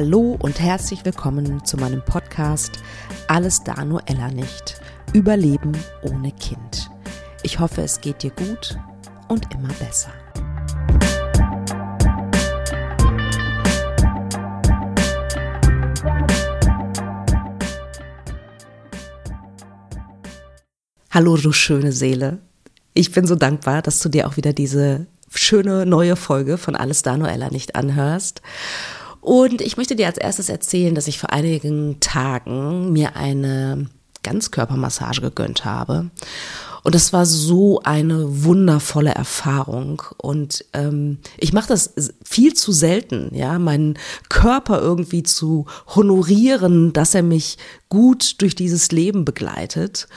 Hallo und herzlich willkommen zu meinem Podcast Alles da nur Ella nicht. Überleben ohne Kind. Ich hoffe, es geht dir gut und immer besser. Hallo, du schöne Seele. Ich bin so dankbar, dass du dir auch wieder diese schöne neue Folge von Alles da nur Ella nicht anhörst. Und ich möchte dir als erstes erzählen, dass ich vor einigen Tagen mir eine Ganzkörpermassage gegönnt habe. Und das war so eine wundervolle Erfahrung. Und ähm, ich mache das viel zu selten, ja, meinen Körper irgendwie zu honorieren, dass er mich gut durch dieses Leben begleitet.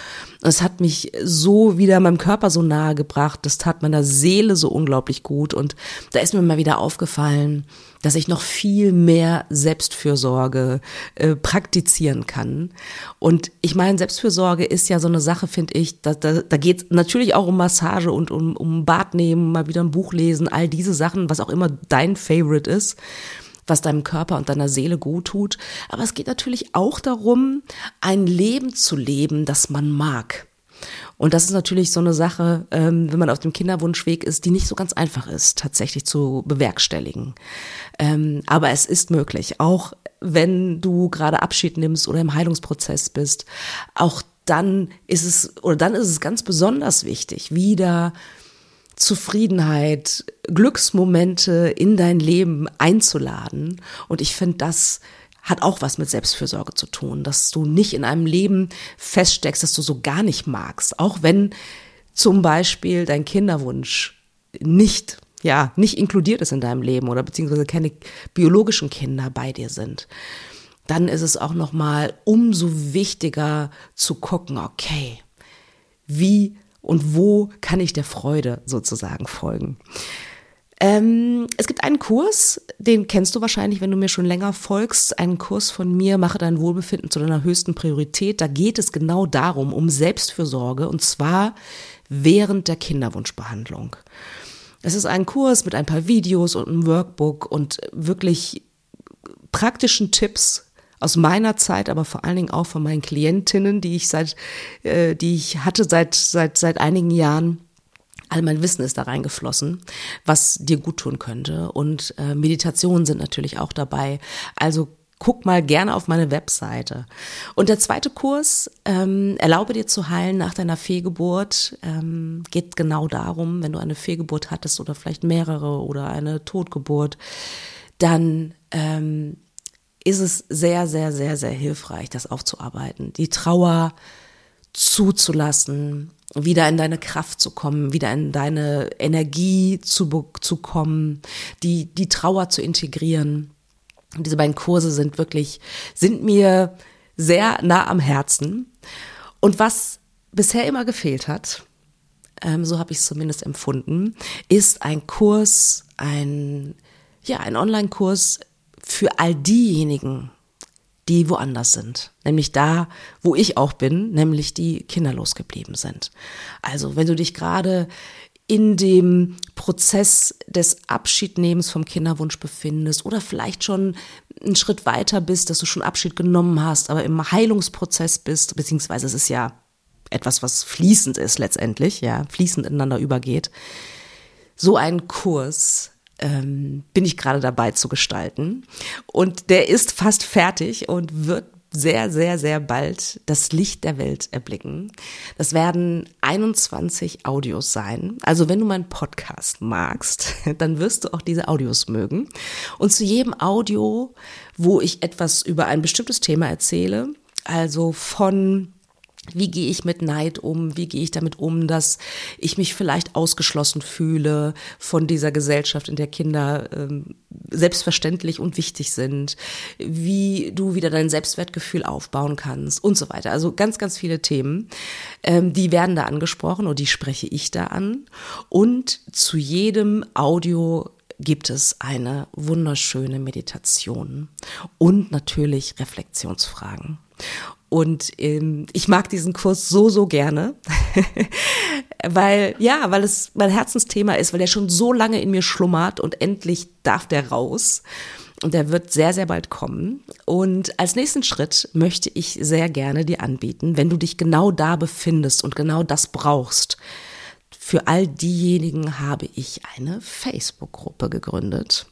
Es hat mich so wieder meinem Körper so nahe gebracht, das tat meiner Seele so unglaublich gut. Und da ist mir mal wieder aufgefallen, dass ich noch viel mehr Selbstfürsorge äh, praktizieren kann. Und ich meine, Selbstfürsorge ist ja so eine Sache, finde ich, da, da, da geht es natürlich auch um Massage und um, um Bad nehmen, mal wieder ein Buch lesen, all diese Sachen, was auch immer dein Favorite ist was deinem Körper und deiner Seele gut tut. Aber es geht natürlich auch darum, ein Leben zu leben, das man mag. Und das ist natürlich so eine Sache, ähm, wenn man auf dem Kinderwunschweg ist, die nicht so ganz einfach ist, tatsächlich zu bewerkstelligen. Ähm, aber es ist möglich, auch wenn du gerade Abschied nimmst oder im Heilungsprozess bist. Auch dann ist es, oder dann ist es ganz besonders wichtig, wieder Zufriedenheit, Glücksmomente in dein Leben einzuladen. Und ich finde, das hat auch was mit Selbstfürsorge zu tun, dass du nicht in einem Leben feststeckst, dass du so gar nicht magst, auch wenn zum Beispiel dein Kinderwunsch nicht ja, nicht inkludiert ist in deinem Leben oder beziehungsweise keine biologischen Kinder bei dir sind, dann ist es auch nochmal umso wichtiger zu gucken, okay, wie und wo kann ich der Freude sozusagen folgen. Ähm, es gibt einen Kurs, den kennst du wahrscheinlich, wenn du mir schon länger folgst. Einen Kurs von mir, mache dein Wohlbefinden zu deiner höchsten Priorität. Da geht es genau darum, um Selbstfürsorge und zwar während der Kinderwunschbehandlung. Es ist ein Kurs mit ein paar Videos und einem Workbook und wirklich praktischen Tipps, aus meiner Zeit, aber vor allen Dingen auch von meinen Klientinnen, die ich seit, äh, die ich hatte seit, seit, seit einigen Jahren. All mein Wissen ist da reingeflossen, was dir gut tun könnte. Und äh, Meditationen sind natürlich auch dabei. Also guck mal gerne auf meine Webseite. Und der zweite Kurs, ähm, Erlaube dir zu heilen nach deiner Fehlgeburt, ähm, geht genau darum, wenn du eine Fehlgeburt hattest oder vielleicht mehrere oder eine Totgeburt, dann ähm, ist es sehr, sehr, sehr, sehr hilfreich, das aufzuarbeiten. Die Trauer zuzulassen, wieder in deine Kraft zu kommen, wieder in deine Energie zu, zu kommen, die, die Trauer zu integrieren. Und diese beiden Kurse sind wirklich, sind mir sehr nah am Herzen. Und was bisher immer gefehlt hat, ähm, so habe ich es zumindest empfunden, ist ein Kurs, ein, ja, ein Online-Kurs für all diejenigen, die woanders sind, nämlich da, wo ich auch bin, nämlich die kinderlos geblieben sind. Also wenn du dich gerade in dem Prozess des Abschiednehmens vom Kinderwunsch befindest oder vielleicht schon einen Schritt weiter bist, dass du schon Abschied genommen hast, aber im Heilungsprozess bist, beziehungsweise es ist ja etwas, was fließend ist letztendlich, ja, fließend ineinander übergeht. So ein Kurs ähm, bin ich gerade dabei zu gestalten. Und der ist fast fertig und wird sehr, sehr, sehr bald das Licht der Welt erblicken. Das werden 21 Audios sein. Also wenn du meinen Podcast magst, dann wirst du auch diese Audios mögen. Und zu jedem Audio, wo ich etwas über ein bestimmtes Thema erzähle, also von wie gehe ich mit Neid um? Wie gehe ich damit um, dass ich mich vielleicht ausgeschlossen fühle von dieser Gesellschaft, in der Kinder ähm, selbstverständlich und wichtig sind? Wie du wieder dein Selbstwertgefühl aufbauen kannst und so weiter. Also ganz, ganz viele Themen, ähm, die werden da angesprochen und die spreche ich da an. Und zu jedem Audio gibt es eine wunderschöne Meditation und natürlich Reflexionsfragen. Und ähm, ich mag diesen Kurs so, so gerne, weil, ja, weil es mein Herzensthema ist, weil er schon so lange in mir schlummert und endlich darf der raus. Und der wird sehr, sehr bald kommen. Und als nächsten Schritt möchte ich sehr gerne dir anbieten, wenn du dich genau da befindest und genau das brauchst. Für all diejenigen habe ich eine Facebook-Gruppe gegründet.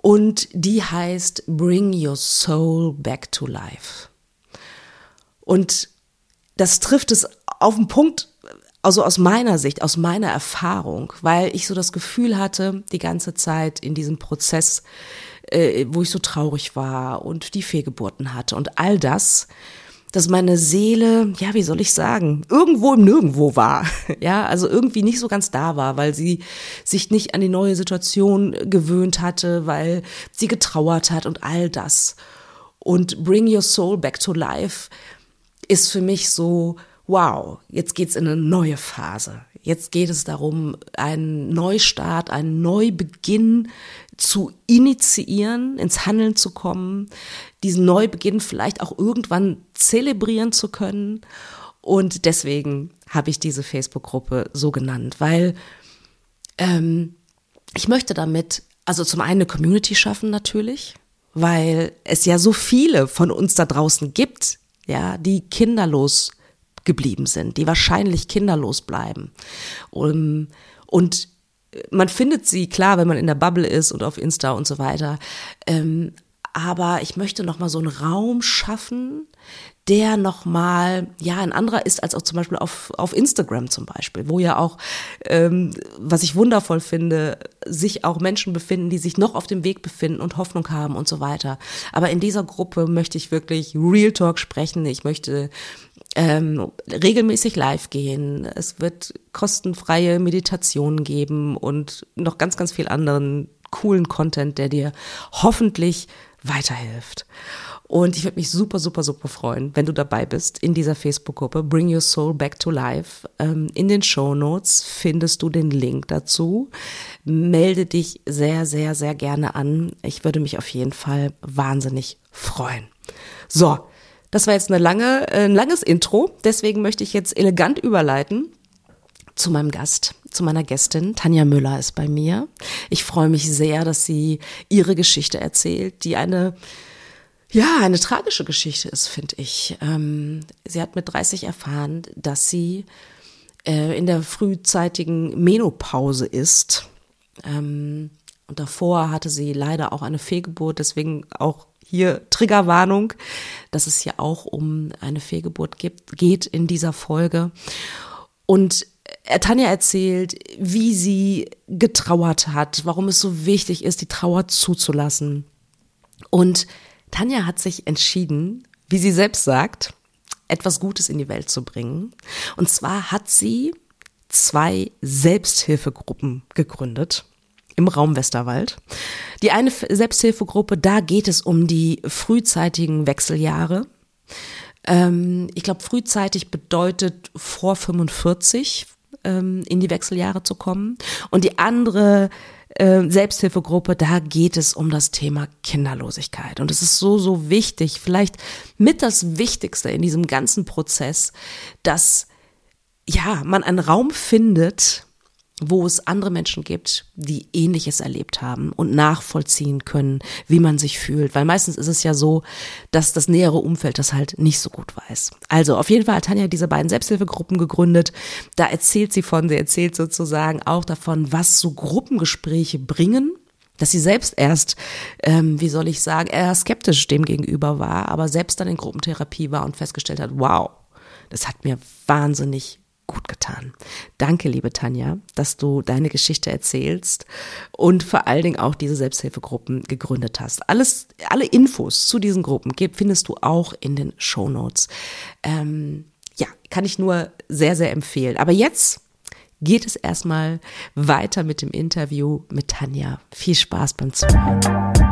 Und die heißt Bring Your Soul Back to Life. Und das trifft es auf den Punkt, also aus meiner Sicht, aus meiner Erfahrung, weil ich so das Gefühl hatte, die ganze Zeit in diesem Prozess, äh, wo ich so traurig war und die Fehlgeburten hatte und all das, dass meine Seele, ja, wie soll ich sagen, irgendwo im Nirgendwo war. Ja, also irgendwie nicht so ganz da war, weil sie sich nicht an die neue Situation gewöhnt hatte, weil sie getrauert hat und all das. Und Bring Your Soul Back to Life ist für mich so, wow, jetzt geht's in eine neue Phase. Jetzt geht es darum, einen Neustart, einen Neubeginn zu initiieren, ins Handeln zu kommen, diesen Neubeginn vielleicht auch irgendwann zelebrieren zu können. Und deswegen habe ich diese Facebook-Gruppe so genannt, weil ähm, ich möchte damit also zum einen eine Community schaffen natürlich, weil es ja so viele von uns da draußen gibt, ja, die kinderlos geblieben sind, die wahrscheinlich kinderlos bleiben. Und, und man findet sie klar, wenn man in der Bubble ist und auf Insta und so weiter. Ähm, aber ich möchte noch mal so einen Raum schaffen, der noch mal ja ein anderer ist als auch zum Beispiel auf auf Instagram zum Beispiel, wo ja auch ähm, was ich wundervoll finde, sich auch Menschen befinden, die sich noch auf dem Weg befinden und Hoffnung haben und so weiter. Aber in dieser Gruppe möchte ich wirklich Real Talk sprechen. Ich möchte ähm, regelmäßig live gehen. Es wird kostenfreie Meditationen geben und noch ganz, ganz viel anderen coolen Content, der dir hoffentlich weiterhilft. Und ich würde mich super, super, super freuen, wenn du dabei bist in dieser Facebook-Gruppe Bring Your Soul Back to Life. Ähm, in den Show Notes findest du den Link dazu. Melde dich sehr, sehr, sehr gerne an. Ich würde mich auf jeden Fall wahnsinnig freuen. So, das war jetzt eine lange, äh, ein langes Intro. Deswegen möchte ich jetzt elegant überleiten zu meinem Gast, zu meiner Gästin. Tanja Müller ist bei mir. Ich freue mich sehr, dass sie ihre Geschichte erzählt, die eine ja, eine tragische Geschichte ist, finde ich. Ähm, sie hat mit 30 erfahren, dass sie äh, in der frühzeitigen Menopause ist. Ähm, und davor hatte sie leider auch eine Fehlgeburt, deswegen auch hier Triggerwarnung, dass es hier auch um eine Fehlgeburt gibt, geht in dieser Folge. Und Tanja erzählt, wie sie getrauert hat, warum es so wichtig ist, die Trauer zuzulassen. Und Tanja hat sich entschieden, wie sie selbst sagt, etwas Gutes in die Welt zu bringen. Und zwar hat sie zwei Selbsthilfegruppen gegründet im Raum Westerwald. Die eine Selbsthilfegruppe, da geht es um die frühzeitigen Wechseljahre. Ähm, ich glaube, frühzeitig bedeutet vor 45 ähm, in die Wechseljahre zu kommen. Und die andere äh, Selbsthilfegruppe, da geht es um das Thema Kinderlosigkeit. Und es ist so, so wichtig, vielleicht mit das Wichtigste in diesem ganzen Prozess, dass ja, man einen Raum findet, wo es andere Menschen gibt, die Ähnliches erlebt haben und nachvollziehen können, wie man sich fühlt. Weil meistens ist es ja so, dass das nähere Umfeld das halt nicht so gut weiß. Also auf jeden Fall hat Tanja diese beiden Selbsthilfegruppen gegründet. Da erzählt sie von, sie erzählt sozusagen auch davon, was so Gruppengespräche bringen dass sie selbst erst, ähm, wie soll ich sagen, eher skeptisch dem gegenüber war, aber selbst dann in Gruppentherapie war und festgestellt hat, wow, das hat mir wahnsinnig gut getan. Danke, liebe Tanja, dass du deine Geschichte erzählst und vor allen Dingen auch diese Selbsthilfegruppen gegründet hast. Alles, alle Infos zu diesen Gruppen findest du auch in den Show Notes. Ähm, ja, kann ich nur sehr, sehr empfehlen. Aber jetzt geht es erstmal weiter mit dem Interview mit Tanja. Viel Spaß beim Zuhören.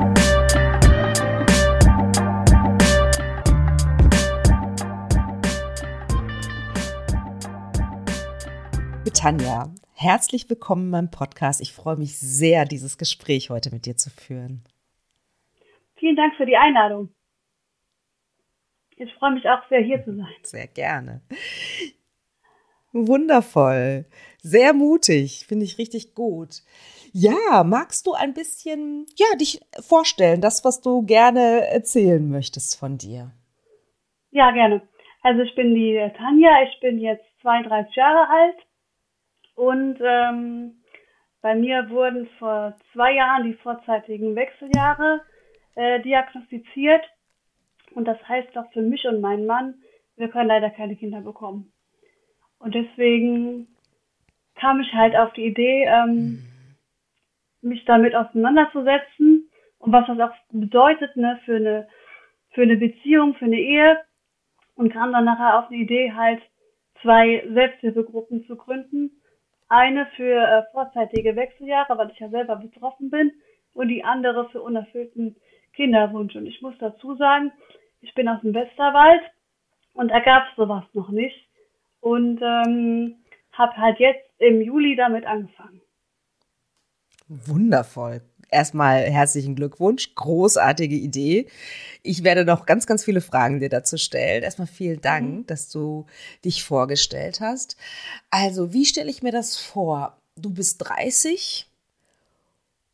Tanja, herzlich willkommen in meinem Podcast. Ich freue mich sehr, dieses Gespräch heute mit dir zu führen. Vielen Dank für die Einladung. Ich freue mich auch sehr, hier zu sein. Sehr gerne. Wundervoll. Sehr mutig. Finde ich richtig gut. Ja, magst du ein bisschen, ja, dich vorstellen, das, was du gerne erzählen möchtest von dir? Ja, gerne. Also ich bin die Tanja, ich bin jetzt 32 Jahre alt und ähm, bei mir wurden vor zwei Jahren die vorzeitigen Wechseljahre äh, diagnostiziert. Und das heißt auch für mich und meinen Mann, wir können leider keine Kinder bekommen. Und deswegen kam ich halt auf die Idee, ähm, mich damit auseinanderzusetzen und was das auch bedeutet ne, für, eine, für eine Beziehung, für eine Ehe. Und kam dann nachher auf die Idee, halt zwei Selbsthilfegruppen zu gründen. Eine für äh, vorzeitige Wechseljahre, weil ich ja selber betroffen bin, und die andere für unerfüllten Kinderwunsch. Und ich muss dazu sagen, ich bin aus dem Westerwald und da gab es sowas noch nicht. Und ähm, habe halt jetzt im Juli damit angefangen. Wundervoll. Erstmal herzlichen Glückwunsch, großartige Idee. Ich werde noch ganz, ganz viele Fragen dir dazu stellen. Erstmal vielen Dank, mhm. dass du dich vorgestellt hast. Also, wie stelle ich mir das vor? Du bist 30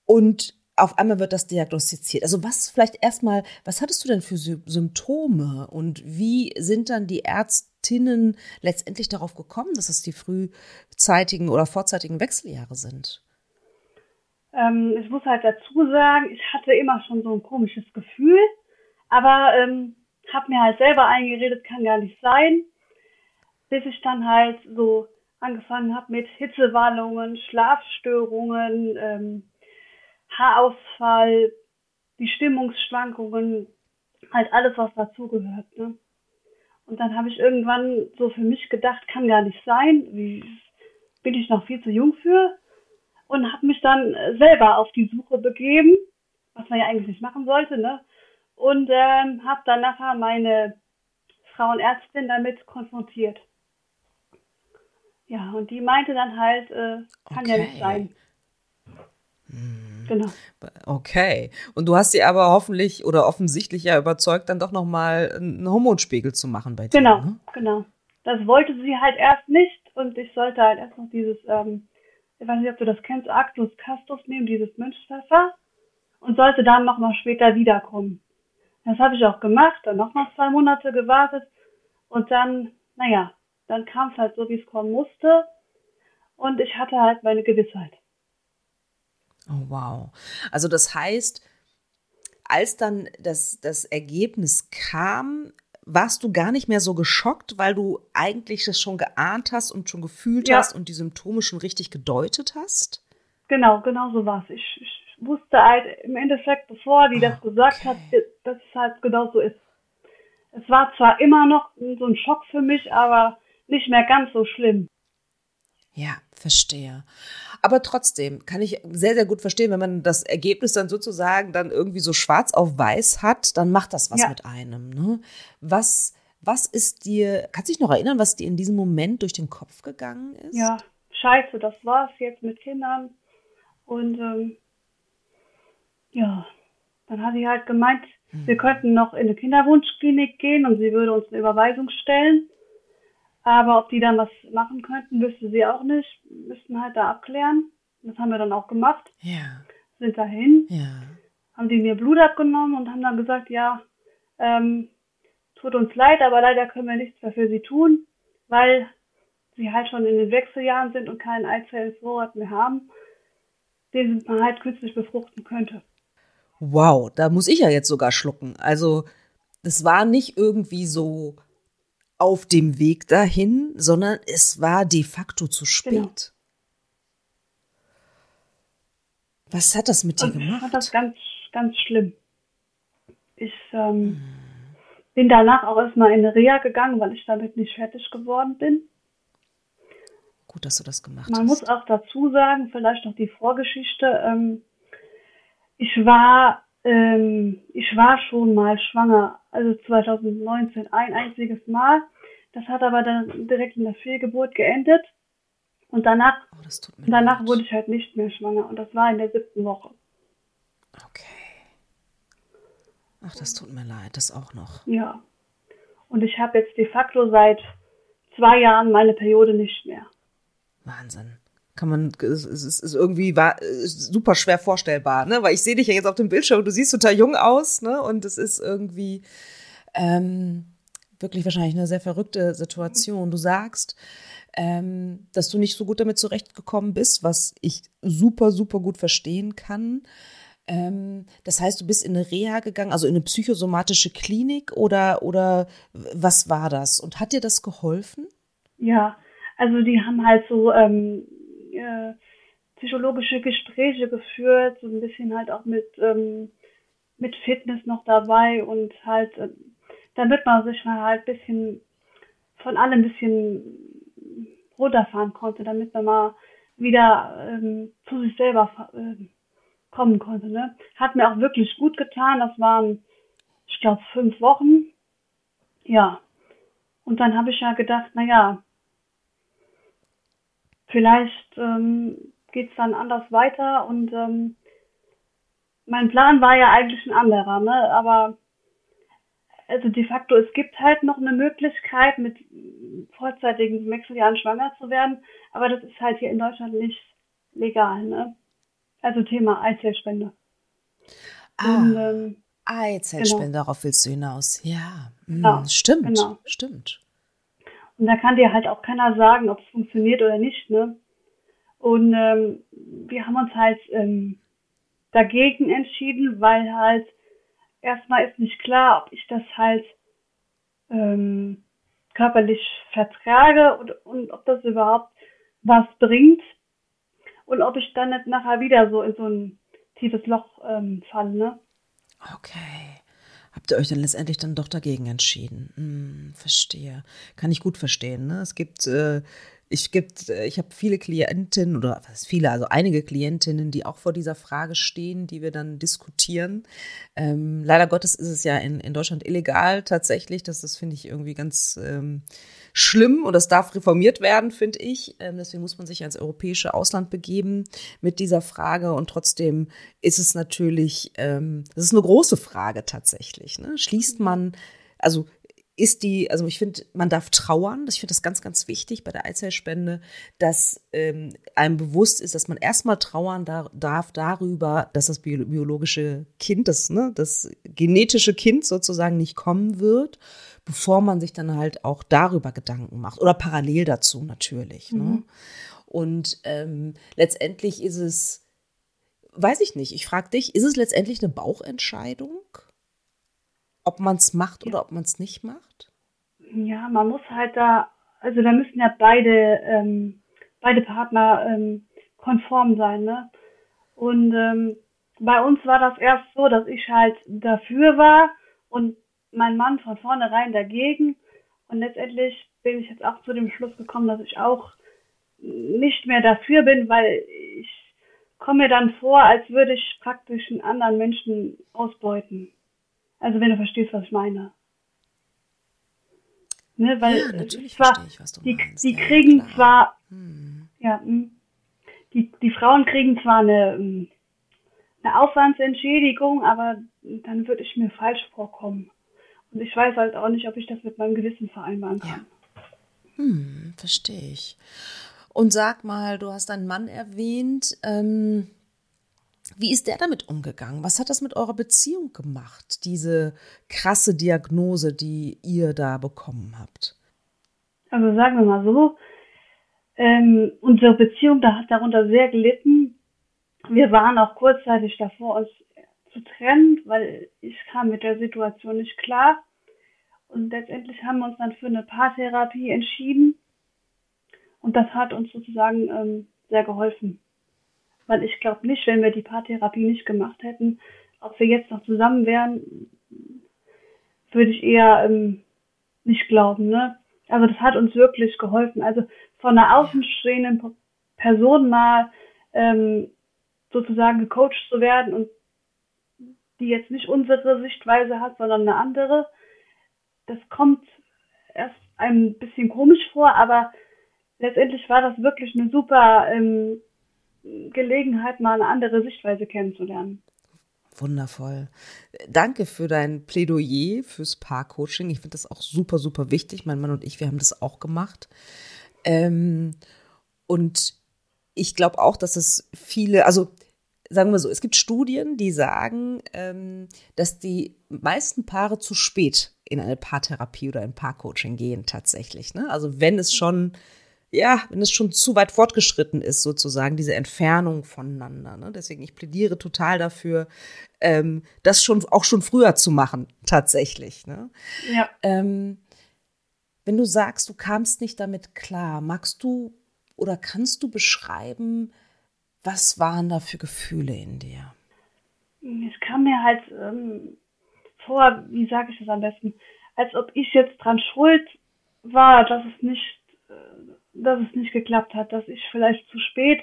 und auf einmal wird das diagnostiziert. Also was vielleicht erstmal, was hattest du denn für Symptome und wie sind dann die Ärztinnen letztendlich darauf gekommen, dass es die frühzeitigen oder vorzeitigen Wechseljahre sind? Ähm, ich muss halt dazu sagen, ich hatte immer schon so ein komisches Gefühl, aber ähm, habe mir halt selber eingeredet, kann gar nicht sein, bis ich dann halt so angefangen habe mit Hitzewallungen, Schlafstörungen, ähm, Haarausfall, die Stimmungsschwankungen, halt alles, was dazugehört. Ne? Und dann habe ich irgendwann so für mich gedacht, kann gar nicht sein, wie bin ich noch viel zu jung für und habe mich dann selber auf die Suche begeben, was man ja eigentlich nicht machen sollte, ne? Und ähm, habe dann nachher meine Frauenärztin damit konfrontiert. Ja, und die meinte dann halt, äh, kann okay. ja nicht sein. Hm. Genau. Okay. Und du hast sie aber hoffentlich oder offensichtlich ja überzeugt, dann doch nochmal einen Hormonspiegel zu machen bei dir. Genau, ne? genau. Das wollte sie halt erst nicht und ich sollte halt erst noch dieses, ähm, ich weiß nicht, ob du das kennst, Actus Castus nehmen, dieses Mönchspfeffer und sollte dann nochmal später wiederkommen. Das habe ich auch gemacht, dann nochmal zwei Monate gewartet und dann, naja, dann kam es halt so, wie es kommen musste und ich hatte halt meine Gewissheit. Oh, wow. Also das heißt, als dann das, das Ergebnis kam, warst du gar nicht mehr so geschockt, weil du eigentlich das schon geahnt hast und schon gefühlt ja. hast und die Symptome schon richtig gedeutet hast? Genau, genau so war es. Ich, ich, wusste halt im Endeffekt, bevor die das gesagt okay. hat, dass es halt genau so ist. Es war zwar immer noch so ein Schock für mich, aber nicht mehr ganz so schlimm. Ja, verstehe. Aber trotzdem kann ich sehr, sehr gut verstehen, wenn man das Ergebnis dann sozusagen dann irgendwie so schwarz auf weiß hat, dann macht das was ja. mit einem. Ne? Was, was ist dir, kannst du dich noch erinnern, was dir in diesem Moment durch den Kopf gegangen ist? Ja, scheiße, das war's jetzt mit Kindern. Und ähm, ja, dann hat sie halt gemeint, hm. wir könnten noch in eine Kinderwunschklinik gehen und sie würde uns eine Überweisung stellen. Aber ob die dann was machen könnten, wüsste sie auch nicht. Müssten halt da abklären. Das haben wir dann auch gemacht. Ja. Sind dahin. Ja. Haben die mir Blut abgenommen und haben dann gesagt, ja, ähm, tut uns leid, aber leider können wir nichts mehr für sie tun, weil sie halt schon in den Wechseljahren sind und keinen Eizellenvorrat mehr haben, den man halt künstlich befruchten könnte. Wow, da muss ich ja jetzt sogar schlucken. Also, das war nicht irgendwie so auf dem Weg dahin, sondern es war de facto zu spät. Genau. Was hat das mit dir gemacht? Ich fand das ganz, ganz schlimm. Ich ähm, hm. bin danach auch erstmal in Reha gegangen, weil ich damit nicht fertig geworden bin. Gut, dass du das gemacht Man hast. Man muss auch dazu sagen, vielleicht noch die Vorgeschichte. Ähm, ich war ähm, ich war schon mal schwanger, also 2019 ein einziges Mal. Das hat aber dann direkt in der Fehlgeburt geendet. Und danach, oh, danach leid. wurde ich halt nicht mehr schwanger. Und das war in der siebten Woche. Okay. Ach, das tut mir leid, das auch noch. Ja. Und ich habe jetzt de facto seit zwei Jahren meine Periode nicht mehr. Wahnsinn. kann man, es ist, irgendwie war, super schwer vorstellbar, ne? Weil ich sehe dich ja jetzt auf dem Bildschirm, du siehst total jung aus, ne? Und es ist irgendwie ähm, wirklich wahrscheinlich eine sehr verrückte Situation. Du sagst, ähm, dass du nicht so gut damit zurechtgekommen bist, was ich super, super gut verstehen kann. Ähm, das heißt, du bist in eine Reha gegangen, also in eine psychosomatische Klinik oder, oder was war das? Und hat dir das geholfen? Ja, also die haben halt so ähm, äh, psychologische Gespräche geführt, so ein bisschen halt auch mit, ähm, mit Fitness noch dabei und halt, damit man sich mal halt ein bisschen von allem ein bisschen runterfahren konnte, damit man mal wieder ähm, zu sich selber äh, kommen konnte. Ne? Hat mir auch wirklich gut getan. Das waren, ich glaube, fünf Wochen. Ja. Und dann habe ich ja gedacht, na ja, vielleicht ähm, geht es dann anders weiter. Und ähm, mein Plan war ja eigentlich ein anderer, ne? Aber also de facto, es gibt halt noch eine Möglichkeit, mit vorzeitigen Wechseljahren schwanger zu werden, aber das ist halt hier in Deutschland nicht legal, ne? Also Thema Eizellspende. Ah, Und, ähm, Eizellspende, genau. darauf willst du hinaus. Ja, mhm, genau, stimmt, genau. stimmt. Und da kann dir halt auch keiner sagen, ob es funktioniert oder nicht, ne? Und ähm, wir haben uns halt ähm, dagegen entschieden, weil halt erstmal ist nicht klar, ob ich das halt ähm, körperlich vertrage und, und ob das überhaupt was bringt und ob ich dann nicht nachher wieder so in so ein tiefes Loch ähm, falle. Ne? Okay. Habt ihr euch dann letztendlich dann doch dagegen entschieden? Hm, verstehe. Kann ich gut verstehen. Ne? Es gibt äh, ich gibt, äh, ich habe viele Klientinnen oder was viele, also einige Klientinnen, die auch vor dieser Frage stehen, die wir dann diskutieren. Ähm, leider Gottes ist es ja in, in Deutschland illegal tatsächlich. Das, das finde ich irgendwie ganz ähm, schlimm und das darf reformiert werden, finde ich. Ähm, deswegen muss man sich ans europäische Ausland begeben mit dieser Frage und trotzdem ist es natürlich, ähm, das ist eine große Frage tatsächlich. Ne? Schließt man also ist die, also ich finde, man darf trauern. Ich finde das ganz, ganz wichtig bei der Eizellspende, dass ähm, einem bewusst ist, dass man erstmal trauern da, darf darüber, dass das biologische Kind, das, ne, das genetische Kind sozusagen nicht kommen wird, bevor man sich dann halt auch darüber Gedanken macht. Oder parallel dazu natürlich. Ne? Mhm. Ne? Und ähm, letztendlich ist es, weiß ich nicht, ich frage dich, ist es letztendlich eine Bauchentscheidung? Ob man es macht oder ob man es nicht macht? Ja, man muss halt da, also da müssen ja beide, ähm, beide Partner ähm, konform sein, ne? Und ähm, bei uns war das erst so, dass ich halt dafür war und mein Mann von vornherein dagegen. Und letztendlich bin ich jetzt auch zu dem Schluss gekommen, dass ich auch nicht mehr dafür bin, weil ich komme mir dann vor, als würde ich praktisch einen anderen Menschen ausbeuten. Also wenn du verstehst, was ich meine. Ne, weil ja, natürlich zwar, verstehe ich, was du die, meinst. Die kriegen ja, zwar, hm. ja, hm. die, die Frauen kriegen zwar eine, hm, eine Aufwandsentschädigung, aber dann würde ich mir falsch vorkommen. Und ich weiß halt auch nicht, ob ich das mit meinem Gewissen vereinbaren kann. Ja. Hm, verstehe ich. Und sag mal, du hast deinen Mann erwähnt. Ähm, wie ist der damit umgegangen? Was hat das mit eurer Beziehung gemacht, diese krasse Diagnose, die ihr da bekommen habt? Also sagen wir mal so, ähm, unsere Beziehung da hat darunter sehr gelitten. Wir waren auch kurzzeitig davor, uns zu trennen, weil ich kam mit der Situation nicht klar. Und letztendlich haben wir uns dann für eine Paartherapie entschieden. Und das hat uns sozusagen ähm, sehr geholfen. Weil ich glaube nicht, wenn wir die Paartherapie nicht gemacht hätten, ob wir jetzt noch zusammen wären, würde ich eher ähm, nicht glauben. Ne? Also das hat uns wirklich geholfen. Also von einer außenstehenden Person mal ähm, sozusagen gecoacht zu werden und die jetzt nicht unsere Sichtweise hat, sondern eine andere, das kommt erst ein bisschen komisch vor, aber letztendlich war das wirklich eine super ähm, Gelegenheit, mal eine andere Sichtweise kennenzulernen. Wundervoll. Danke für dein Plädoyer fürs Paarcoaching. Ich finde das auch super, super wichtig. Mein Mann und ich, wir haben das auch gemacht. Ähm, und ich glaube auch, dass es viele, also sagen wir so, es gibt Studien, die sagen, ähm, dass die meisten Paare zu spät in eine Paartherapie oder ein Paarcoaching gehen tatsächlich. Ne? Also wenn es schon, ja, wenn es schon zu weit fortgeschritten ist, sozusagen, diese Entfernung voneinander. Ne? Deswegen, ich plädiere total dafür, ähm, das schon auch schon früher zu machen, tatsächlich. Ne? Ja. Ähm, wenn du sagst, du kamst nicht damit klar, magst du oder kannst du beschreiben, was waren da für Gefühle in dir? Es kam mir halt ähm, vor, wie sage ich das am besten, als ob ich jetzt dran schuld war, dass es nicht, dass es nicht geklappt hat, dass ich vielleicht zu spät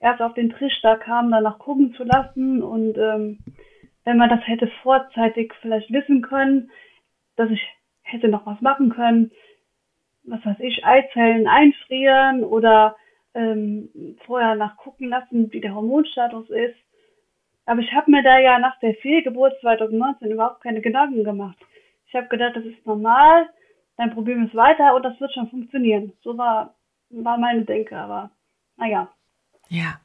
erst auf den Trichter kam, danach gucken zu lassen und ähm, wenn man das hätte vorzeitig vielleicht wissen können, dass ich hätte noch was machen können, was weiß ich, Eizellen einfrieren oder ähm, vorher nachgucken lassen, wie der Hormonstatus ist. Aber ich habe mir da ja nach der Fehlgeburt 2019 überhaupt keine Gedanken gemacht. Ich habe gedacht, das ist normal, probieren wir es weiter und das wird schon funktionieren. So war, war meine Denke, aber naja. Ja.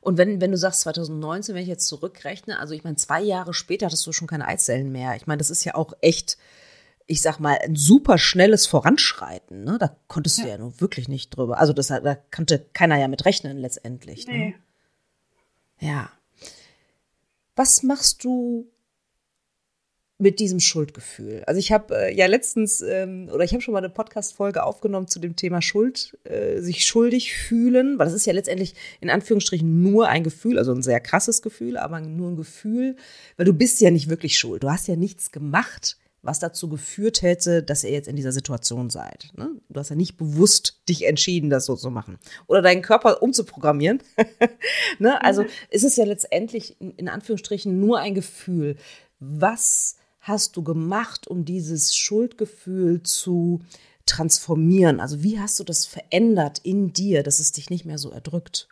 Und wenn, wenn du sagst 2019, wenn ich jetzt zurückrechne, also ich meine, zwei Jahre später hattest du schon keine Eizellen mehr. Ich meine, das ist ja auch echt ich sag mal, ein super schnelles Voranschreiten. Ne? Da konntest ja. du ja nun wirklich nicht drüber. Also das, da konnte keiner ja mit rechnen letztendlich. Ne? Nee. Ja. Was machst du mit diesem Schuldgefühl? Also ich habe äh, ja letztens ähm, oder ich habe schon mal eine Podcast-Folge aufgenommen zu dem Thema Schuld, äh, sich schuldig fühlen, weil das ist ja letztendlich in Anführungsstrichen nur ein Gefühl, also ein sehr krasses Gefühl, aber nur ein Gefühl, weil du bist ja nicht wirklich schuld. Du hast ja nichts gemacht was dazu geführt hätte, dass ihr jetzt in dieser Situation seid. Ne? Du hast ja nicht bewusst dich entschieden, das so zu machen. Oder deinen Körper umzuprogrammieren. ne? Also mhm. ist es ja letztendlich in Anführungsstrichen nur ein Gefühl. Was hast du gemacht, um dieses Schuldgefühl zu transformieren? Also wie hast du das verändert in dir, dass es dich nicht mehr so erdrückt?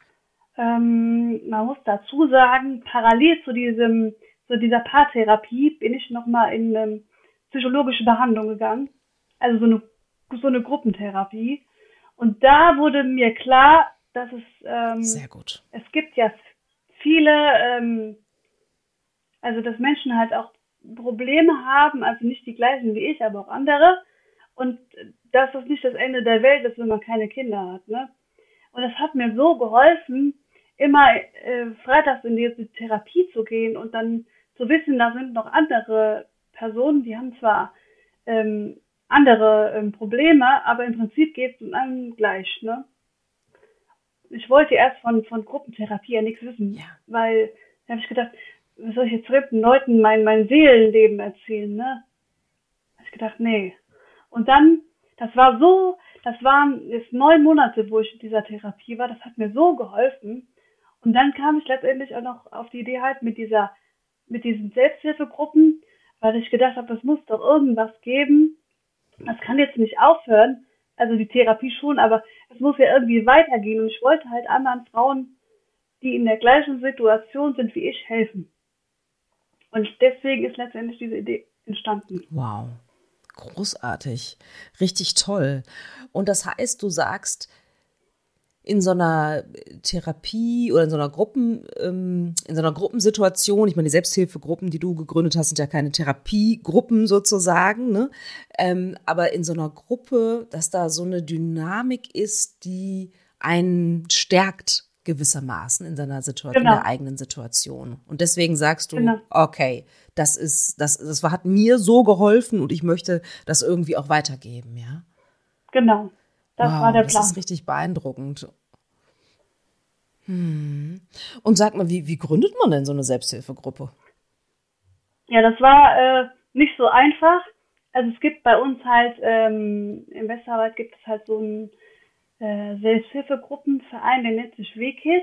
Ähm, man muss dazu sagen, parallel zu diesem zu dieser Paartherapie bin ich nochmal in einem psychologische Behandlung gegangen, also so eine, so eine Gruppentherapie. Und da wurde mir klar, dass es, ähm, Sehr gut. es gibt ja viele, ähm, also dass Menschen halt auch Probleme haben, also nicht die gleichen wie ich, aber auch andere. Und dass das nicht das Ende der Welt ist, wenn man keine Kinder hat. Ne? Und das hat mir so geholfen, immer äh, freitags in diese Therapie zu gehen und dann zu wissen, da sind noch andere Personen, die haben zwar ähm, andere ähm, Probleme, aber im Prinzip geht es allen gleich. Ne? Ich wollte erst von, von Gruppentherapie ja nichts wissen, ja. weil da habe ich gedacht, soll ich jetzt fremden Leuten mein, mein Seelenleben erzählen, ne? Da habe ich gedacht, nee. Und dann, das war so, das waren jetzt neun Monate, wo ich in dieser Therapie war, das hat mir so geholfen. Und dann kam ich letztendlich auch noch auf die Idee halt mit dieser, mit diesen Selbsthilfegruppen, weil ich gedacht habe, es muss doch irgendwas geben. Das kann jetzt nicht aufhören. Also die Therapie schon, aber es muss ja irgendwie weitergehen. Und ich wollte halt anderen Frauen, die in der gleichen Situation sind wie ich, helfen. Und deswegen ist letztendlich diese Idee entstanden. Wow. Großartig. Richtig toll. Und das heißt, du sagst, in so einer Therapie oder in so einer Gruppen, ähm, in so einer Gruppensituation, ich meine, die Selbsthilfegruppen, die du gegründet hast, sind ja keine Therapiegruppen sozusagen, ne? Ähm, aber in so einer Gruppe, dass da so eine Dynamik ist, die einen stärkt gewissermaßen in seiner Situation, genau. in der eigenen Situation. Und deswegen sagst du, genau. okay, das ist, das, das hat mir so geholfen und ich möchte das irgendwie auch weitergeben, ja? Genau. Das wow, war der Plan. Das ist richtig beeindruckend. Hm. Und sag mal, wie, wie gründet man denn so eine Selbsthilfegruppe? Ja, das war äh, nicht so einfach. Also es gibt bei uns halt, ähm, im Westerwald gibt es halt so einen äh, Selbsthilfegruppenverein, der nennt sich WKIS.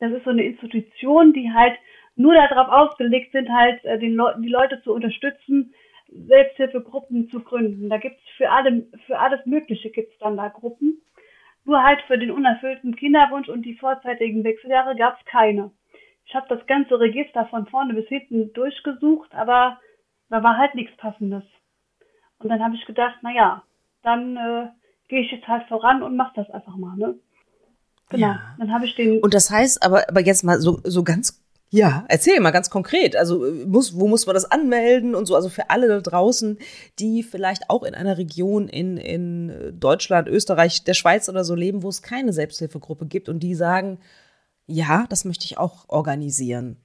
Das ist so eine Institution, die halt nur darauf ausgelegt sind, halt äh, den Le die Leute zu unterstützen, Selbsthilfegruppen zu gründen. Da gibt es für, alle, für alles Mögliche gibt es dann da Gruppen. Nur halt für den unerfüllten Kinderwunsch und die vorzeitigen Wechseljahre gab es keine. Ich habe das ganze Register von vorne bis hinten durchgesucht, aber da war halt nichts Passendes. Und dann habe ich gedacht, na ja, dann äh, gehe ich jetzt halt voran und mache das einfach mal, ne? Genau. Ja. Dann habe ich den. Und das heißt, aber, aber jetzt mal so, so ganz, ja, erzähl mal ganz konkret. Also äh, muss, wo muss man das anmelden und so? Also für alle da draußen, die vielleicht auch in einer Region in, in Deutschland, Österreich, der Schweiz oder so leben, wo es keine Selbsthilfegruppe gibt und die sagen, ja, das möchte ich auch organisieren.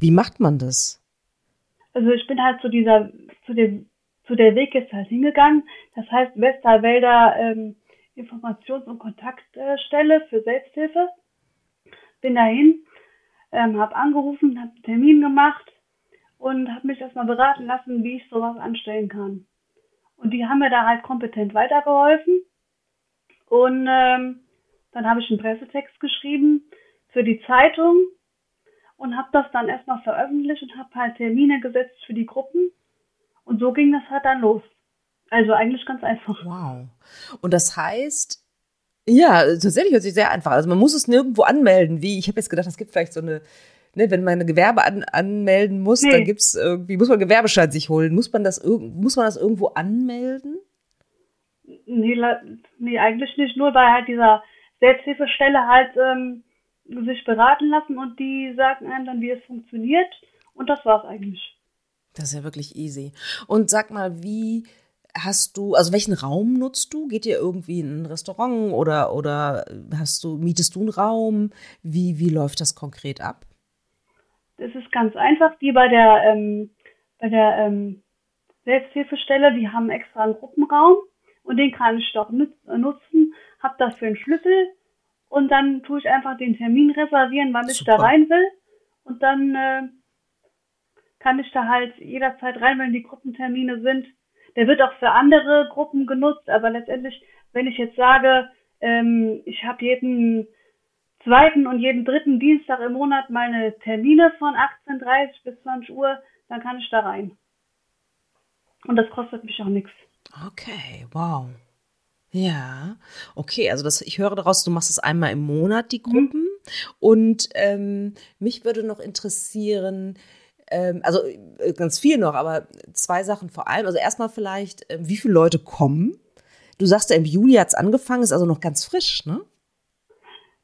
Wie macht man das? Also ich bin halt zu dieser, zu dem, zu der Weg ist halt hingegangen. Das heißt Westerwälder ähm, Informations- und Kontaktstelle für Selbsthilfe. Bin dahin, ähm, habe angerufen, habe einen Termin gemacht und habe mich erstmal beraten lassen, wie ich sowas anstellen kann. Und die haben mir da halt kompetent weitergeholfen. Und ähm, dann habe ich einen Pressetext geschrieben für die Zeitung und habe das dann erstmal veröffentlicht und habe halt Termine gesetzt für die Gruppen. Und so ging das halt dann los. Also eigentlich ganz einfach. Wow. Und das heißt, ja, tatsächlich hört sich sehr einfach. Also man muss es nirgendwo anmelden, wie ich habe jetzt gedacht, es gibt vielleicht so eine, ne, wenn man ein Gewerbe an, anmelden muss, Nee. dann gibt's irgendwie, muss man Gewerbeschein sich holen. Muss man das muss man das irgendwo anmelden? Nee, nee, eigentlich nicht. Nur bei halt dieser Selbsthilfestelle halt ähm, sich beraten lassen und die sagen einem dann, wie es funktioniert. Und das war's eigentlich. Das ist ja wirklich easy. Und sag mal, wie hast du, also welchen Raum nutzt du? Geht ihr irgendwie in ein Restaurant oder, oder hast du, mietest du einen Raum? Wie, wie läuft das konkret ab? Das ist ganz einfach. Die bei der, ähm, bei der ähm, Selbsthilfestelle, die haben extra einen Gruppenraum und den kann ich doch nüt- äh, nutzen, hab dafür einen Schlüssel und dann tue ich einfach den Termin reservieren, wann ich da Super. rein will und dann äh, kann ich da halt jederzeit rein, wenn die Gruppentermine sind. Der wird auch für andere Gruppen genutzt, aber letztendlich, wenn ich jetzt sage, ähm, ich habe jeden zweiten und jeden dritten Dienstag im Monat meine Termine von 18.30 bis 20 Uhr, dann kann ich da rein. Und das kostet mich auch nichts. Okay, wow. Ja, okay, also das, ich höre daraus, du machst es einmal im Monat, die Gruppen. Und ähm, mich würde noch interessieren, ähm, also äh, ganz viel noch, aber zwei Sachen vor allem. Also erstmal vielleicht, äh, wie viele Leute kommen? Du sagst ja, im Juli hat's angefangen, ist also noch ganz frisch, ne?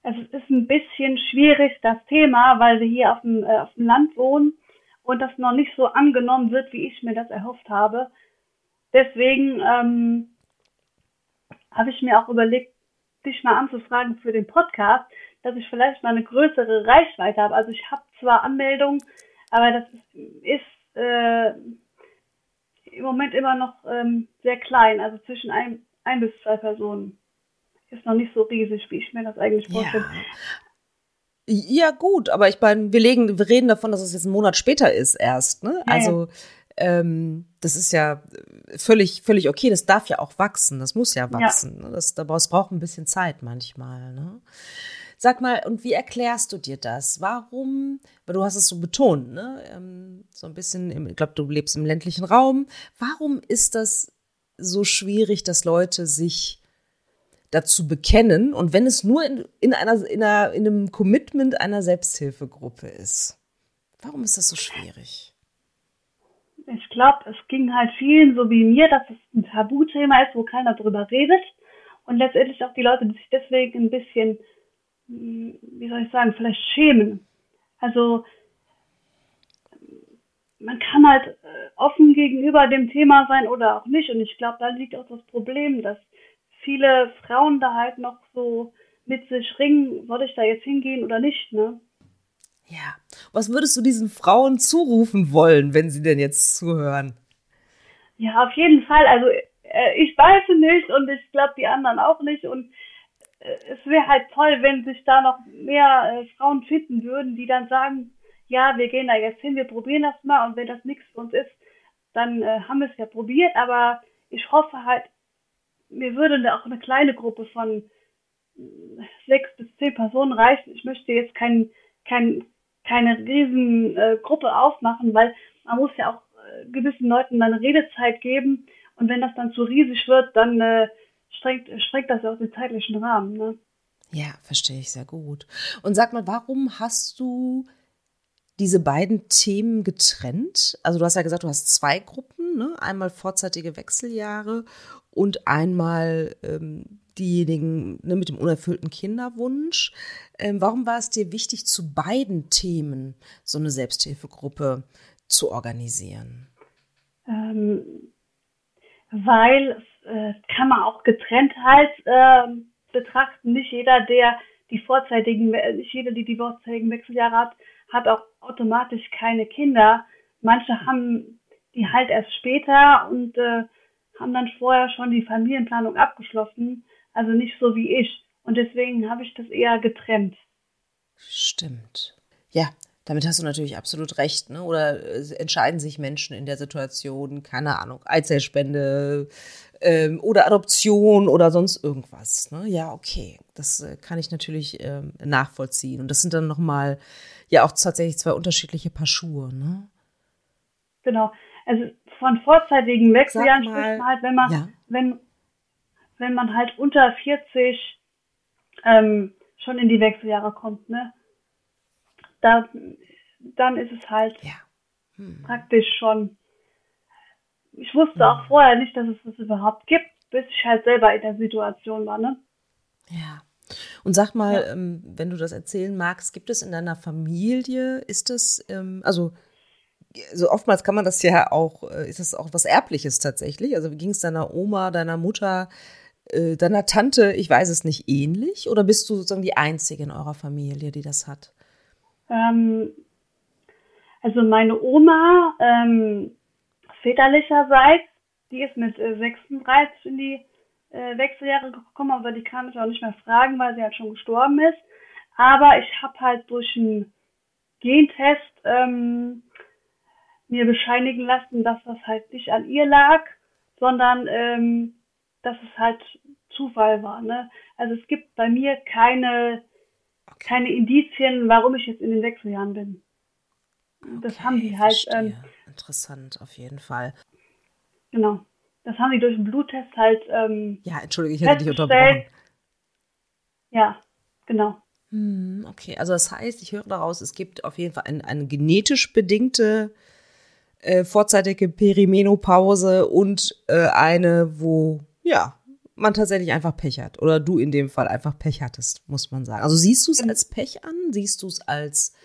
Es ist ein bisschen schwierig, das Thema, weil wir hier auf dem, äh, auf dem Land wohnen und das noch nicht so angenommen wird, wie ich mir das erhofft habe. Deswegen ähm, habe ich mir auch überlegt, dich mal anzufragen für den Podcast, dass ich vielleicht mal eine größere Reichweite habe. Also ich habe zwar Anmeldungen, aber das ist, äh, im Moment immer noch ähm, sehr klein, also zwischen ein, ein bis zwei Personen. Ist noch nicht so riesig, wie ich mir das eigentlich vorstelle. Ja, gut, aber ich meine, wir legen, wir reden davon, dass es jetzt einen Monat später ist erst, ne? Ja, Also ähm, das ist ja völlig, völlig okay. Das darf ja auch wachsen. Das muss ja wachsen. Ne? Das, das braucht ein bisschen Zeit manchmal. Ne? Sag mal, und wie erklärst du dir das? Warum, weil du hast es so betont, ne? Ähm, so ein bisschen, ich glaube, du lebst im ländlichen Raum. Warum ist das so schwierig, dass Leute sich dazu bekennen und wenn es nur in, in, einer, in, einer, in einem Commitment einer Selbsthilfegruppe ist? Warum ist das so schwierig? Ich glaube, es ging halt vielen so wie mir, dass es ein Tabuthema ist, wo keiner drüber redet. Und letztendlich auch die Leute, die sich deswegen ein bisschen, wie soll ich sagen, vielleicht schämen. Also man kann halt äh, offen gegenüber dem Thema sein oder auch nicht. Und ich glaube, da liegt auch das Problem, dass viele Frauen da halt noch so mit sich ringen, soll ich da jetzt hingehen oder nicht, ne? Ja. Was würdest du diesen Frauen zurufen wollen, wenn sie denn jetzt zuhören? Ja, auf jeden Fall. Also äh, ich weiß es nicht und ich glaube die anderen auch nicht. Und es wäre halt toll, wenn sich da noch mehr äh, Frauen finden würden, die dann sagen, ja, wir gehen da jetzt hin, wir probieren das mal und wenn das nichts für uns ist, dann äh, haben wir es ja probiert. Aber ich hoffe halt, mir würde da auch eine kleine Gruppe von äh, sechs bis zehn Personen reichen. Ich möchte jetzt kein, kein, keine riesen äh, Gruppe aufmachen, weil man muss ja auch äh, gewissen Leuten dann Redezeit geben und wenn das dann zu riesig wird, dann strengt, strengt das ja auch den zeitlichen Rahmen. Ne? Ja, verstehe ich sehr gut. Und sag mal, warum hast du diese beiden Themen getrennt? Also du hast ja gesagt, du hast zwei Gruppen, ne? einmal vorzeitige Wechseljahre und einmal ähm, diejenigen ne, mit dem unerfüllten Kinderwunsch. Ähm, warum war es dir wichtig, zu beiden Themen so eine Selbsthilfegruppe zu organisieren? Ähm, weil äh, kann man auch getrennt halt äh, betrachten. Nicht jeder, der die vorzeitigen, nicht jeder, die die vorzeitigen Wechseljahre hat, hat auch automatisch keine Kinder. Manche haben die halt erst später und äh, haben dann vorher schon die Familienplanung abgeschlossen. Also nicht so wie ich. Und deswegen habe ich das eher getrennt. Stimmt. Ja, damit hast du natürlich absolut recht, ne? Oder äh, entscheiden sich Menschen in der Situation, keine Ahnung, Eizellspende ähm, oder Adoption oder sonst irgendwas. Ne? Ja, okay, das äh, kann ich natürlich ähm, nachvollziehen. Und das sind dann nochmal ja auch tatsächlich zwei unterschiedliche Paar Schuhe, ne? Genau. Also von vorzeitigen Wechseljahren spricht man halt, wenn man, ja. wenn, wenn man halt unter 40 ähm, schon in die Wechseljahre kommt, ne? Da, dann ist es halt ja. hm. praktisch schon. Ich wusste hm. auch vorher nicht, dass es das überhaupt gibt, bis ich halt selber in der Situation war, ne? Ja. Und sag mal, ja. ähm, wenn du das erzählen magst, gibt es in deiner Familie, ist das, ähm, also so oftmals kann man das ja auch, äh, ist das auch was Erbliches tatsächlich? Also wie ging es deiner Oma, deiner Mutter, äh, deiner Tante, ich weiß es nicht, ähnlich? Oder bist du sozusagen die Einzige in eurer Familie, die das hat? Ähm, also meine Oma, ähm, väterlicherseits, die ist mit äh, 36 in die äh, Wechseljahre gekommen, aber die kann ich auch nicht mehr fragen, weil sie halt schon gestorben ist. Aber ich habe halt durch einen Gentest ähm, mir bescheinigen lassen, dass das halt nicht an ihr lag, sondern ähm, dass es halt Zufall war. Ne? Also es gibt bei mir keine, keine Indizien, warum ich jetzt in den Wechseljahren bin. Das okay, haben die halt. Ähm, Interessant, auf jeden Fall. Genau. Das haben die durch den Bluttest halt. Ähm, ja, entschuldige, ich hätte dich unterbrochen. Ja, genau. Hm, okay, also das heißt, ich höre daraus, es gibt auf jeden Fall ein, eine genetisch bedingte äh, vorzeitige Perimenopause und äh, eine, wo, ja, man tatsächlich einfach Pech hat. Oder du in dem Fall einfach Pech hattest, muss man sagen. Also siehst du es als Pech an? Siehst du es als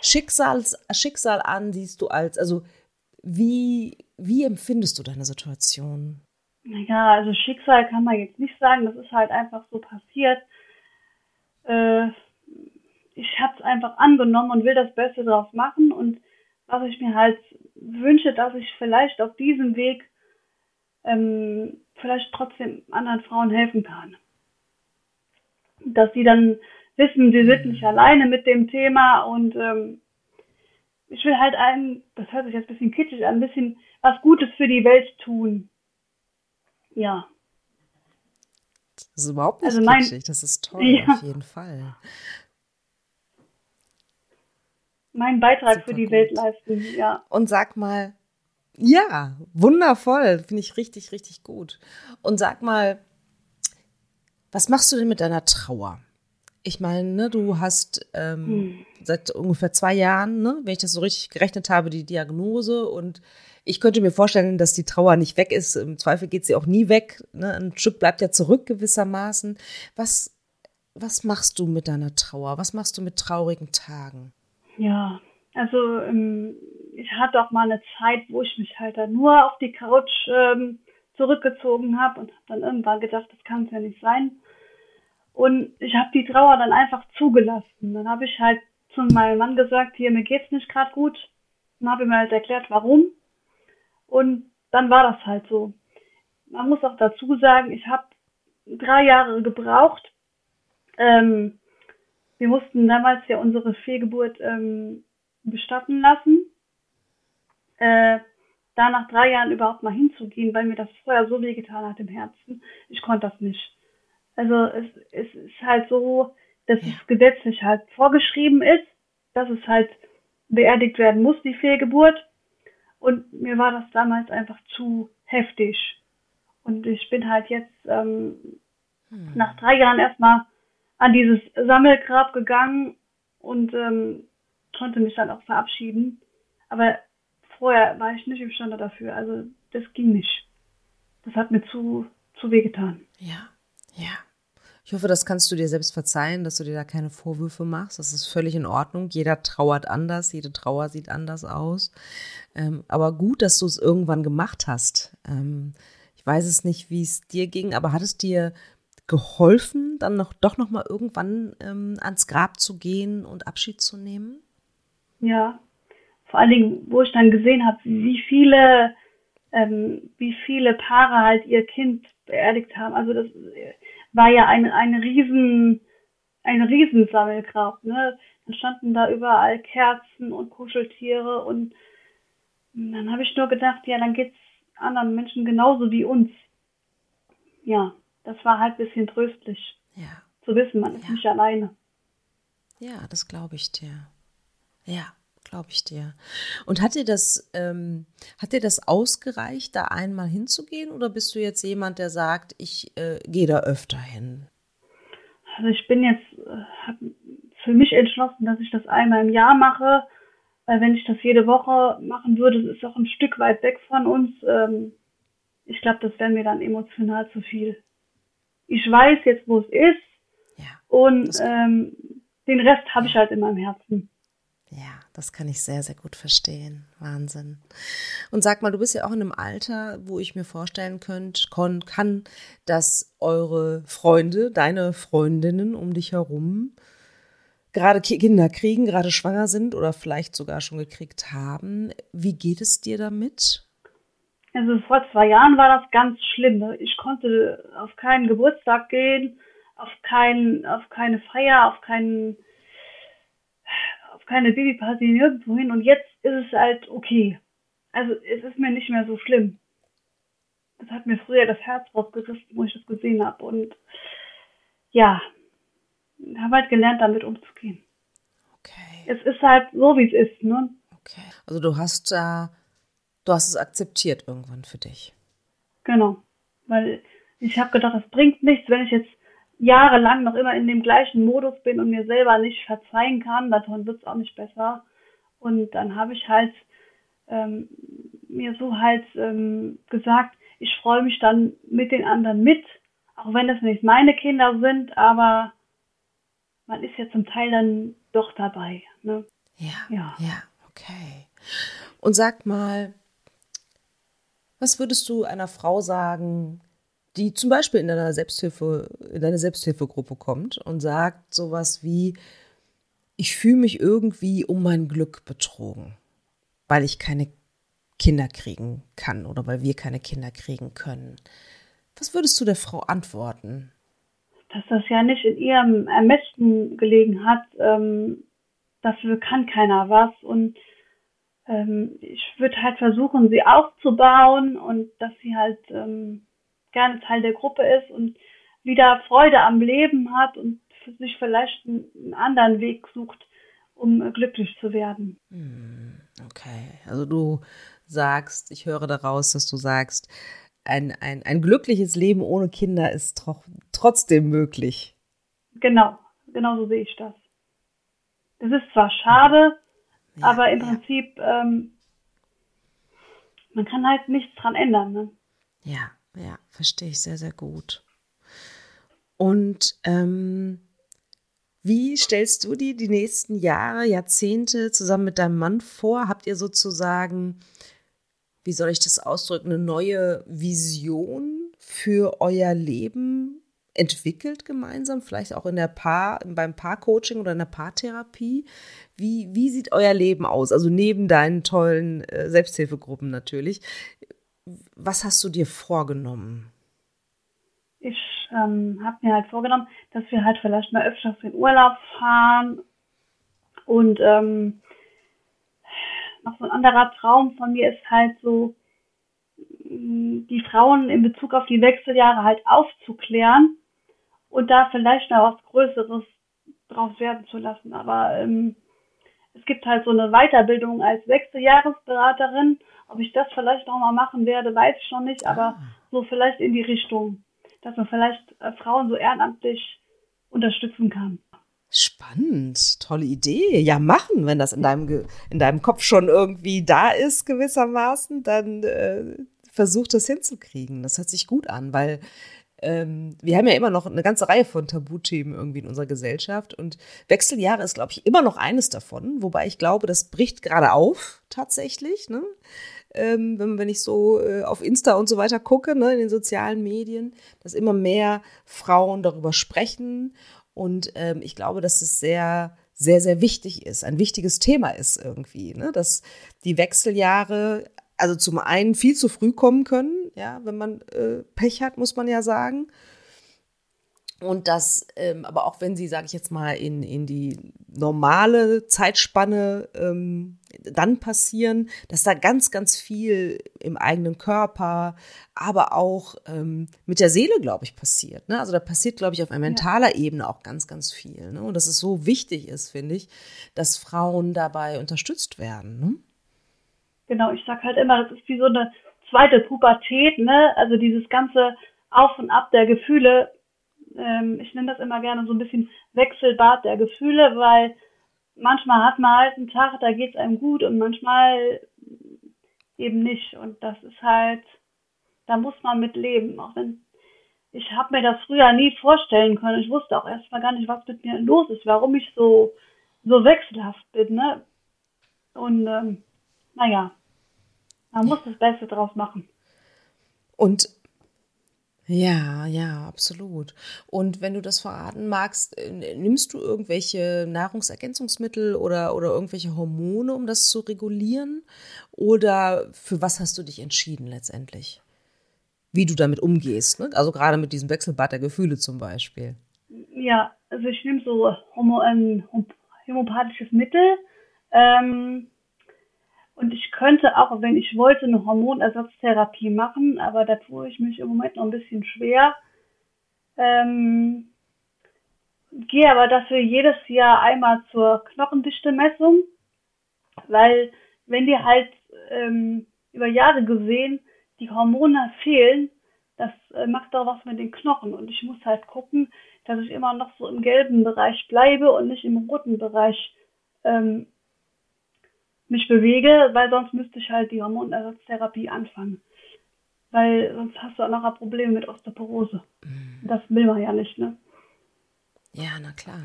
Schicksals, Schicksal an? Siehst du als, also wie, wie empfindest du deine Situation? Naja, also Schicksal kann man jetzt nicht sagen, das ist halt einfach so passiert. Äh, ich habe es einfach angenommen und will das Beste draus machen und was ich mir halt wünsche, dass ich vielleicht auf diesem Weg ähm, vielleicht trotzdem anderen Frauen helfen kann. Dass sie dann wissen, sie sind nicht alleine mit dem Thema und ähm, ich will halt ein, das hört sich jetzt ein bisschen kitschig an, ein bisschen was Gutes für die Welt tun. Ja. Das ist überhaupt nicht also mein, kitschig, das ist toll, ja. auf jeden Fall. Mein Beitrag Super für die gut. Welt leisten, ja. Und sag mal, ja, wundervoll, finde ich richtig, richtig gut. Und sag mal, was machst du denn mit deiner Trauer? Ich meine, ne, du hast ähm, hm. seit ungefähr zwei Jahren, ne, wenn ich das so richtig gerechnet habe, die Diagnose und ich könnte mir vorstellen, dass die Trauer nicht weg ist. Im Zweifel geht sie auch nie weg. Ne? Ein Stück bleibt ja zurück gewissermaßen. Was, was machst du mit deiner Trauer? Was machst du mit traurigen Tagen? Ja, also ähm, ich hatte auch mal eine Zeit, wo ich mich halt dann nur auf die Couch ähm, zurückgezogen habe und habe dann irgendwann gedacht, das kann es ja nicht sein. Und ich habe die Trauer dann einfach zugelassen. Dann habe ich halt zu meinem Mann gesagt, hier, mir geht's nicht gerade gut. Und habe ihm halt erklärt, warum. Und dann war das halt so. Man muss auch dazu sagen, ich habe drei Jahre gebraucht. Ähm, wir mussten damals ja unsere Fehlgeburt ähm, bestatten lassen. Äh, da nach drei Jahren überhaupt mal hinzugehen, weil mir das vorher so wehgetan hat im Herzen. Ich konnte das nicht. Also es, es ist halt so, dass ja. es gesetzlich halt vorgeschrieben ist, dass es halt beerdigt werden muss, die Fehlgeburt. Und mir war das damals einfach zu heftig. Und ich bin halt jetzt ähm, hm. nach drei Jahren erstmal an dieses Sammelgrab gegangen und ähm, konnte mich dann auch verabschieden. Aber vorher war ich nicht imstande dafür. Also das ging nicht. Das hat mir zu, zu weh getan. Ja. Ja. Ich hoffe, das kannst du dir selbst verzeihen, dass du dir da keine Vorwürfe machst. Das ist völlig in Ordnung. Jeder trauert anders, jede Trauer sieht anders aus. Ähm, aber gut, dass du es irgendwann gemacht hast. Ähm, ich weiß es nicht, wie es dir ging, aber hat es dir geholfen, dann noch doch noch mal irgendwann ähm, ans Grab zu gehen und Abschied zu nehmen? Ja, vor allen Dingen, wo ich dann gesehen habe, wie viele, ähm, wie viele Paare halt ihr Kind beerdigt haben. Also das war ja ein, ein riesen, ein Riesensammelgrab, ne? Dann standen da überall Kerzen und Kuscheltiere und dann habe ich nur gedacht, ja, dann geht's anderen Menschen genauso wie uns. Ja, das war halt ein bisschen tröstlich. Ja. Zu wissen, man ist Ja. nicht alleine. Ja, das glaube ich dir. Ja, glaube ich dir. Und hat dir das, ähm, hat dir das ausgereicht, da einmal hinzugehen, oder bist du jetzt jemand, der sagt, ich äh, gehe da öfter hin? Also ich bin jetzt, äh, habe für mich entschlossen, dass ich das einmal im Jahr mache, weil wenn ich das jede Woche machen würde, das ist auch ein Stück weit weg von uns. Ähm, ich glaube, das wäre mir dann emotional zu viel. Ich weiß jetzt, wo es ist Ja, und ähm, den Rest habe ich halt in meinem Herzen. Das kann ich sehr, sehr gut verstehen. Wahnsinn. Und sag mal, du bist ja auch in einem Alter, wo ich mir vorstellen könnt, kon, kann, dass eure Freunde, deine Freundinnen um dich herum, gerade Ki- Kinder kriegen, gerade schwanger sind oder vielleicht sogar schon gekriegt haben. Wie geht es dir damit? Also vor zwei Jahren war das ganz schlimm. Ich konnte auf keinen Geburtstag gehen, auf keinen, auf keine Feier, auf keinen, keine Babyparty nirgendwo hin. Und jetzt ist es halt okay. Also es ist mir nicht mehr so schlimm. Das hat mir früher das Herz rausgerissen, wo ich das gesehen habe. Und ja, habe halt gelernt, damit umzugehen. Okay, Es ist halt so, wie es ist. Ne? okay. Also du hast da, du hast es akzeptiert irgendwann für dich. Genau. Weil ich habe gedacht, das bringt nichts, wenn ich jetzt jahrelang noch immer in dem gleichen Modus bin und mir selber nicht verzeihen kann, dann wird es auch nicht besser. Und dann habe ich halt ähm, mir so halt ähm, gesagt, ich freue mich dann mit den anderen mit, auch wenn das nicht meine Kinder sind, aber man ist ja zum Teil dann doch dabei. Ne? Ja, Ja. ja, okay. Und sag mal, was würdest du einer Frau sagen, die zum Beispiel in deiner Selbsthilfe, in deine Selbsthilfegruppe kommt und sagt sowas wie, ich fühle mich irgendwie um mein Glück betrogen, weil ich keine Kinder kriegen kann oder weil wir keine Kinder kriegen können. Was würdest du der Frau antworten? dass das ja nicht in ihrem Ermessen gelegen hat, ähm, dafür kann keiner was und ähm, ich würde halt versuchen, sie aufzubauen und dass sie halt ähm, gerne Teil der Gruppe ist und wieder Freude am Leben hat und sich vielleicht einen, anderen Weg sucht, um äh, glücklich zu werden. Okay, also du sagst, ich höre daraus, dass du sagst, ein, ein, ein glückliches Leben ohne Kinder ist tro trotzdem möglich. Genau, genau so sehe ich das. Das ist zwar schade, Ja, aber im ja. Prinzip, ähm, man kann halt nichts dran ändern. Ne? Ja, ja, verstehe ich sehr, sehr gut. Und ähm, wie stellst du dir die nächsten Jahre, Jahrzehnte zusammen mit deinem Mann vor? Habt ihr sozusagen, wie soll ich das ausdrücken, eine neue Vision für euer Leben entwickelt gemeinsam? Vielleicht auch in der Paar, beim Paarcoaching oder in der Paartherapie? Wie, wie sieht euer Leben aus? Also neben deinen tollen äh, Selbsthilfegruppen natürlich. Was hast du dir vorgenommen? Ich ähm, habe mir halt vorgenommen, dass wir halt vielleicht mal öfters in Urlaub fahren. Und ähm, noch so ein anderer Traum von mir ist halt so, mh, die Frauen in Bezug auf die Wechseljahre halt aufzuklären und da vielleicht noch was Größeres draus werden zu lassen. Aber ähm, es gibt halt so eine Weiterbildung als Wechseljahresberaterin. Ob ich das vielleicht noch mal machen werde, weiß ich noch nicht, aber so vielleicht in die Richtung, dass man vielleicht äh, Frauen so ehrenamtlich unterstützen kann. Spannend, tolle Idee. Ja, machen, wenn das in deinem, in deinem Kopf schon irgendwie da ist, gewissermaßen, dann äh, versuch das hinzukriegen. Das hört sich gut an, weil ähm, wir haben ja immer noch eine ganze Reihe von Tabuthemen irgendwie in unserer Gesellschaft und Wechseljahre ist, glaube ich, immer noch eines davon, wobei ich glaube, das bricht gerade auf tatsächlich. Ne? Ähm, wenn, wenn ich so äh, auf Insta und so weiter gucke, ne, in den sozialen Medien, dass immer mehr Frauen darüber sprechen und ähm, ich glaube, dass es sehr sehr, sehr wichtig ist, ein wichtiges Thema ist irgendwie, ne? dass die Wechseljahre also zum einen viel zu früh kommen können, ja, wenn man äh, Pech hat, muss man ja sagen. Und das, ähm, aber auch wenn sie, sage ich jetzt mal, in, in die normale Zeitspanne ähm, dann passieren, dass da ganz, ganz viel im eigenen Körper, aber auch ähm, mit der Seele, glaube ich, passiert. Ne? Also da passiert, glaube ich, auf einer mentaler ja. Ebene auch ganz, ganz viel. Ne? Und dass es so wichtig ist, finde ich, dass Frauen dabei unterstützt werden. Ne? Genau, ich sag halt immer, das ist wie so eine zweite Pubertät, ne? Also dieses ganze Auf und Ab der Gefühle. Ähm, ich nenne das immer gerne so ein bisschen Wechselbad der Gefühle, weil manchmal hat man halt einen Tag, da geht's einem gut und manchmal eben nicht. Und das ist halt, da muss man mit leben. Auch wenn ich habe mir das früher nie vorstellen können. Ich wusste auch erstmal gar nicht, was mit mir los ist, warum ich so so wechselhaft bin, ne? Und ähm, naja, man muss das Beste draus machen. Und ja, ja, absolut. Und wenn du das verraten magst, äh, nimmst du irgendwelche Nahrungsergänzungsmittel oder, oder irgendwelche Hormone, um das zu regulieren? Oder für was hast du dich entschieden letztendlich? Wie du damit umgehst, ne? Also gerade mit diesem Wechselbad der Gefühle zum Beispiel. Ja, also ich nehme so homo, ähm, homopathisches Mittel. Ähm, und ich könnte auch, wenn ich wollte, eine Hormonersatztherapie machen, aber da tue ich mich im Moment noch ein bisschen schwer. Ähm, gehe aber dafür jedes Jahr einmal zur Knochendichte-Messung, weil wenn dir halt ähm, über Jahre gesehen die Hormone fehlen, das äh, macht doch was mit den Knochen und ich muss halt gucken, dass ich immer noch so im gelben Bereich bleibe und nicht im roten Bereich ähm, mich bewege, weil sonst müsste ich halt die Hormonersatztherapie anfangen. Weil sonst hast du auch nachher Probleme mit Osteoporose. Mhm. Das will man ja nicht, ne? Ja, na klar.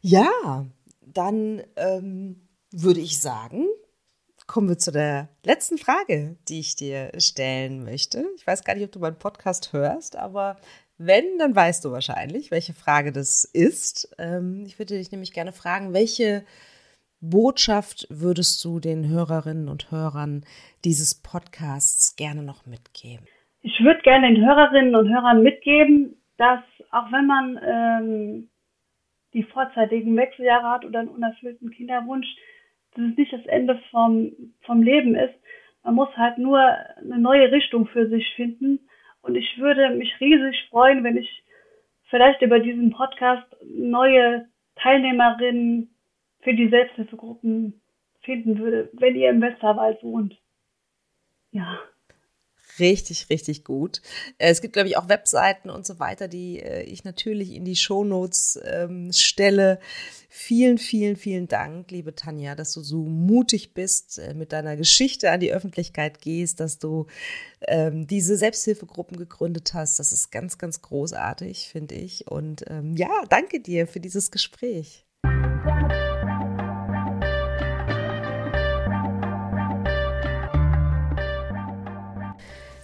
Ja, dann ähm, würde ich sagen, kommen wir zu der letzten Frage, die ich dir stellen möchte. Ich weiß gar nicht, ob du meinen Podcast hörst, aber wenn, dann weißt du wahrscheinlich, welche Frage das ist. Ähm, ich würde dich nämlich gerne fragen, welche Botschaft würdest du den Hörerinnen und Hörern dieses Podcasts gerne noch mitgeben? Ich würde gerne den Hörerinnen und Hörern mitgeben, dass auch wenn man ähm, die vorzeitigen Wechseljahre hat oder einen unerfüllten Kinderwunsch, dass es nicht das Ende vom, vom Leben ist. Man muss halt nur eine neue Richtung für sich finden. Und ich würde mich riesig freuen, wenn ich vielleicht über diesen Podcast neue Teilnehmerinnen für die Selbsthilfegruppen finden würde, wenn ihr im Westerwald wohnt. Ja. Richtig, richtig gut. Äh, es gibt, glaube ich, auch Webseiten und so weiter, die äh, ich natürlich in die Shownotes ähm, stelle. Vielen, vielen, vielen Dank, liebe Tanja, dass du so mutig bist, äh, mit deiner Geschichte an die Öffentlichkeit gehst, dass du ähm, diese Selbsthilfegruppen gegründet hast. Das ist ganz, ganz großartig, finde ich. Und ähm, ja, danke dir für dieses Gespräch.